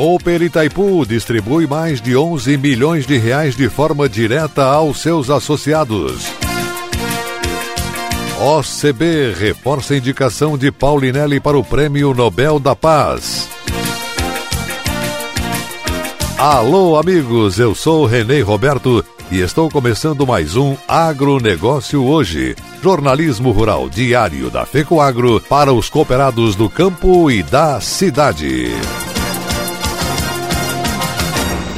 Cooper Itaipu distribui mais de 11 milhões de reais de forma direta aos seus associados. OCB reforça a indicação de Paulinelli para o Prêmio Nobel da Paz. Alô, amigos, eu sou Renê Roberto e estou começando mais um Agronegócio Hoje, jornalismo rural diário da FECOAGro para os cooperados do campo e da cidade.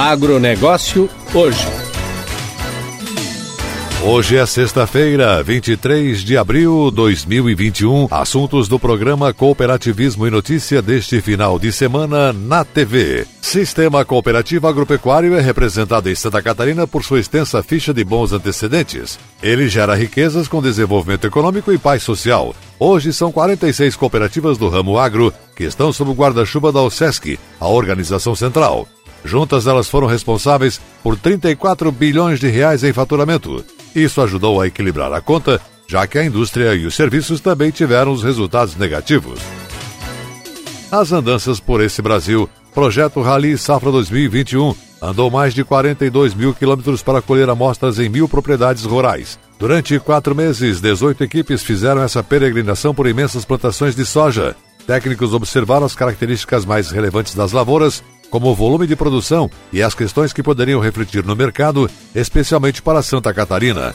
Agronegócio hoje. Hoje é sexta-feira, 23 de abril de 2021. Assuntos do programa Cooperativismo e Notícia deste final de semana na TV. Sistema Cooperativo Agropecuário é representado em Santa Catarina por sua extensa ficha de bons antecedentes. Ele gera riquezas com desenvolvimento econômico e paz social. Hoje são 46 cooperativas do ramo agro que estão sob o guarda-chuva da OSESC, a organização central. Juntas, elas foram responsáveis por 34 bilhões de reais em faturamento. Isso ajudou a equilibrar a conta, já que a indústria e os serviços também tiveram os resultados negativos. As andanças por esse Brasil, projeto Rally Safra 2021, andou mais de 42 mil quilômetros para colher amostras em mil propriedades rurais. Durante quatro meses, 18 equipes fizeram essa peregrinação por imensas plantações de soja. Técnicos observaram as características mais relevantes das lavouras como o volume de produção e as questões que poderiam refletir no mercado, especialmente para Santa Catarina.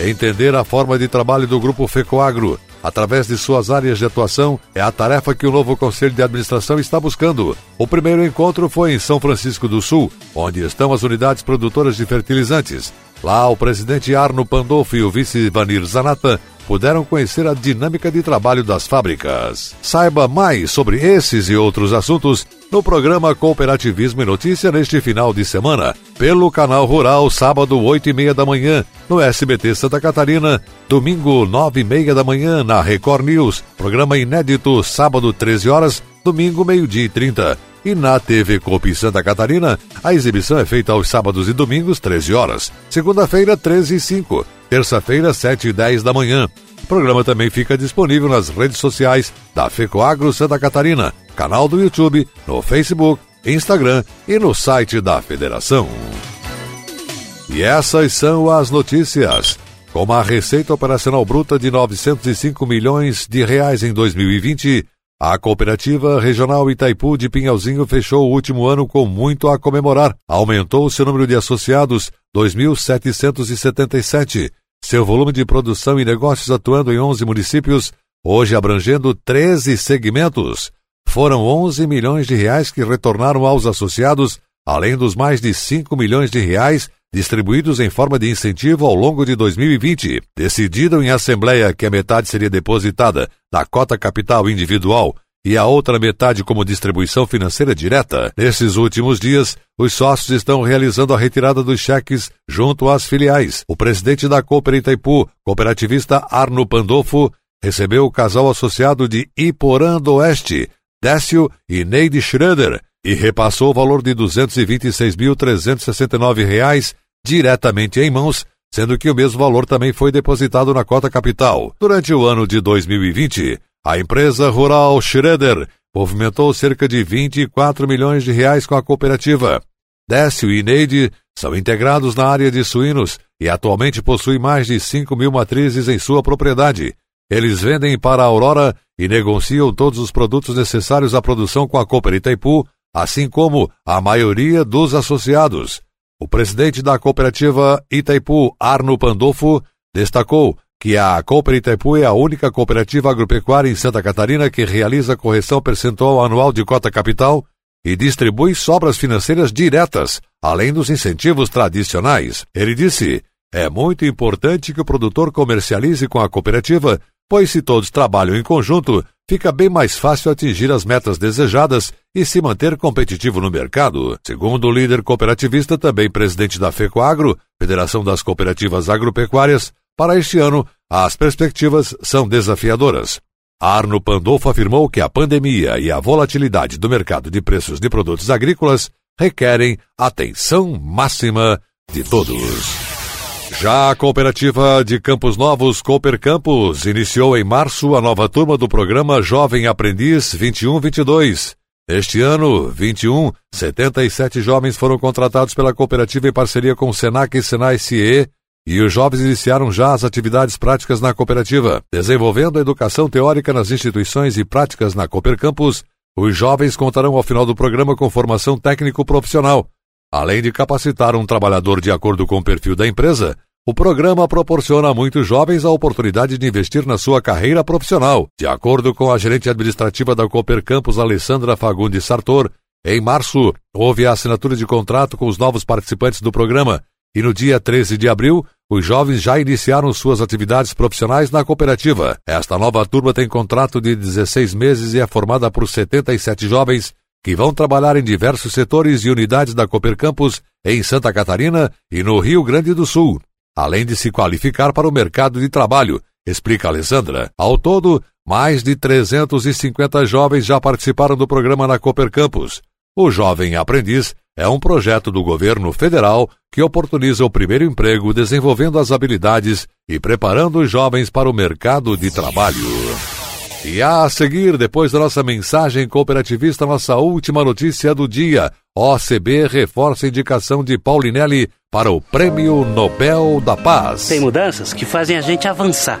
Entender a forma de trabalho do Grupo FECOAGRO, através de suas áreas de atuação, é a tarefa que o novo Conselho de Administração está buscando. O primeiro encontro foi em São Francisco do Sul, onde estão as unidades produtoras de fertilizantes. Lá, o presidente Arno Pandolfo e o vice Vanir Zanata puderam conhecer a dinâmica de trabalho das fábricas. Saiba mais sobre esses e outros assuntos no programa Cooperativismo e Notícia neste final de semana, pelo canal Rural, sábado, 8 e meia da manhã, no SBT Santa Catarina, domingo, 9 e meia da manhã, na Record News, programa inédito, sábado, 13 horas, domingo, meio-dia e 30. E na TV Copi Santa Catarina, a exibição é feita aos sábados e domingos, 13 horas. Segunda-feira, 13 e 5. Terça-feira, 7 e 10 da manhã. O programa também fica disponível nas redes sociais da FECOAGRO Santa Catarina, canal do YouTube, no Facebook, Instagram e no site da Federação. E essas são as notícias. Com uma receita operacional bruta de 905 milhões de reais em 2020, a Cooperativa Regional Itaipu de Pinhalzinho fechou o último ano com muito a comemorar. Aumentou seu número de associados, 2.777. Seu volume de produção e negócios atuando em 11 municípios, hoje abrangendo 13 segmentos. Foram 11 milhões de reais que retornaram aos associados, além dos mais de 5 milhões de reais distribuídos em forma de incentivo ao longo de 2020, decidido em assembleia que a metade seria depositada na cota capital individual e a outra metade como distribuição financeira direta. Nesses últimos dias, os sócios estão realizando a retirada dos cheques junto às filiais. O presidente da Cooper Itaipu, cooperativista Arno Pandolfo, recebeu o casal associado de Iporã do Oeste, Décio e Neide Schroeder, e repassou o valor de R$ 226.369 diretamente em mãos, sendo que o mesmo valor também foi depositado na cota capital. Durante o ano de 2020, a empresa rural Schroeder movimentou cerca de 24 milhões de reais com a cooperativa. Décio e Neide são integrados na área de suínos e atualmente possuem mais de 5 mil matrizes em sua propriedade. Eles vendem para a Aurora e negociam todos os produtos necessários à produção com a Cooper Itaipu, assim como a maioria dos associados. O presidente da cooperativa Itaipu, Arno Pandolfo, destacou que a Cooper Itaipu é a única cooperativa agropecuária em Santa Catarina que realiza correção percentual anual de cota capital e distribui sobras financeiras diretas, além dos incentivos tradicionais. Ele disse: é muito importante que o produtor comercialize com a cooperativa pois se todos trabalham em conjunto, fica bem mais fácil atingir as metas desejadas e se manter competitivo no mercado. Segundo o líder cooperativista, também presidente da FECOAGRO, Federação das Cooperativas Agropecuárias, para este ano as perspectivas são desafiadoras. Arno Pandolfo afirmou que a pandemia e a volatilidade do mercado de preços de produtos agrícolas requerem atenção máxima de todos. Já a cooperativa de Campos Novos, Cooper Campos, iniciou em março a nova turma do programa Jovem Aprendiz 21-22. Este ano, 21, 77 jovens foram contratados pela cooperativa em parceria com o Senac e Senai CIE, e os jovens iniciaram já as atividades práticas na cooperativa. Desenvolvendo a educação teórica nas instituições e práticas na Cooper Campus, os jovens contarão ao final do programa com formação técnico-profissional. Além de capacitar um trabalhador de acordo com o perfil da empresa, o programa proporciona a muitos jovens a oportunidade de investir na sua carreira profissional. De acordo com a gerente administrativa da Cooper Campus, Alessandra Fagundes Sartor, em março houve a assinatura de contrato com os novos participantes do programa e no dia 13 de abril, os jovens já iniciaram suas atividades profissionais na cooperativa. Esta nova turma tem contrato de 16 meses e é formada por 77 jovens que vão trabalhar em diversos setores e unidades da Cooper Campus em Santa Catarina e no Rio Grande do Sul além de se qualificar para o mercado de trabalho, explica Alessandra. Ao todo, mais de 350 jovens já participaram do programa na Cooper Campus. O Jovem Aprendiz é um projeto do governo federal que oportuniza o primeiro emprego desenvolvendo as habilidades e preparando os jovens para o mercado de trabalho. E a seguir, depois da nossa mensagem cooperativista, nossa última notícia do dia. OCB reforça a indicação de Paulinelli para o Prêmio Nobel da Paz. Tem mudanças que fazem a gente avançar.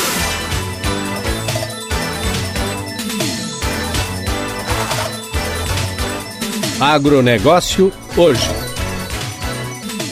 Agronegócio hoje.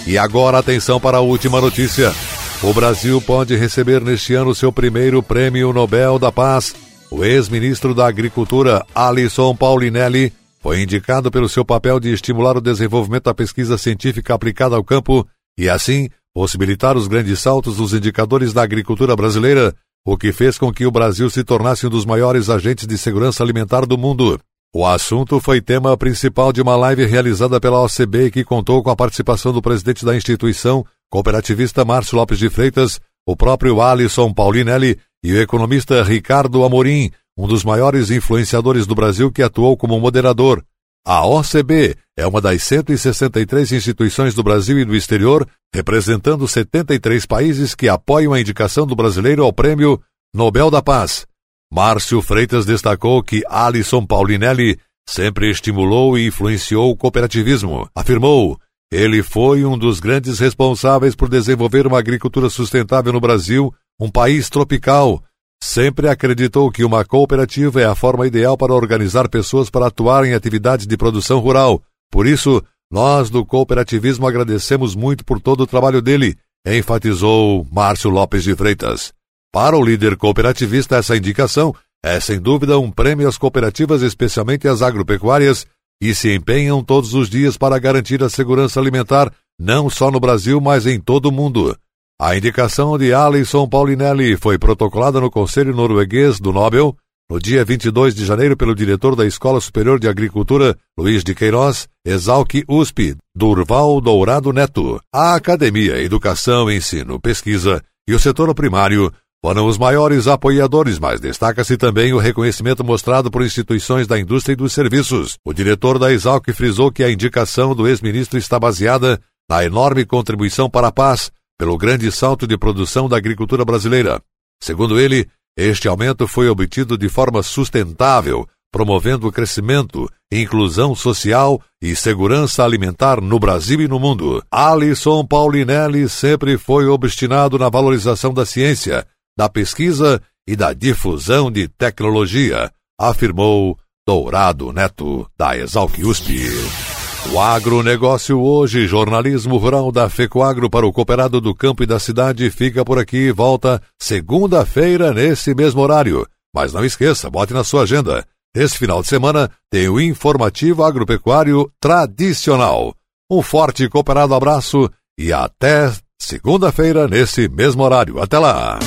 E agora atenção para a última notícia. O Brasil pode receber neste ano seu primeiro Prêmio Nobel da Paz. O ex-ministro da Agricultura, Alisson Paulinelli, foi indicado pelo seu papel de estimular o desenvolvimento da pesquisa científica aplicada ao campo e, assim, possibilitar os grandes saltos dos indicadores da agricultura brasileira, o que fez com que o Brasil se tornasse um dos maiores agentes de segurança alimentar do mundo. O assunto foi tema principal de uma live realizada pela OCB que contou com a participação do presidente da instituição, cooperativista Márcio Lopes de Freitas, o próprio Alisson Paulinelli e o economista Ricardo Amorim, um dos maiores influenciadores do Brasil que atuou como moderador. A OCB é uma das 163 instituições do Brasil e do exterior, representando 73 países que apoiam a indicação do brasileiro ao Prêmio Nobel da Paz. Márcio Freitas destacou que Alisson Paulinelli sempre estimulou e influenciou o cooperativismo. Afirmou: ele foi um dos grandes responsáveis por desenvolver uma agricultura sustentável no Brasil, um país tropical, Sempre acreditou que uma cooperativa é a forma ideal para organizar pessoas para atuar em atividades de produção rural. Por isso, nós do cooperativismo agradecemos muito por todo o trabalho dele, enfatizou Márcio Lopes de Freitas. Para o líder cooperativista, essa indicação é sem dúvida um prêmio às cooperativas, especialmente às agropecuárias, que se empenham todos os dias para garantir a segurança alimentar, não só no Brasil, mas em todo o mundo. A indicação de Alisson Paulinelli foi protocolada no Conselho Norueguês do Nobel no dia 22 de janeiro pelo diretor da Escola Superior de Agricultura, Luiz de Queiroz, Exalc USP, Durval Dourado Neto. A academia, educação, ensino, pesquisa e o setor primário foram os maiores apoiadores, mas destaca-se também o reconhecimento mostrado por instituições da indústria e dos serviços. O diretor da Exalc frisou que a indicação do ex-ministro está baseada na enorme contribuição para a paz pelo grande salto de produção da agricultura brasileira. Segundo ele, este aumento foi obtido de forma sustentável, promovendo o crescimento, inclusão social e segurança alimentar no Brasil e no mundo. Alisson Paulinelli sempre foi obstinado na valorização da ciência, da pesquisa e da difusão de tecnologia, afirmou Dourado Neto, da Exalc USP. O agronegócio hoje, jornalismo rural da FECOAGro para o cooperado do campo e da cidade fica por aqui e volta segunda-feira nesse mesmo horário. Mas não esqueça, bote na sua agenda. Esse final de semana tem o informativo agropecuário tradicional. Um forte e cooperado abraço e até segunda-feira nesse mesmo horário. Até lá!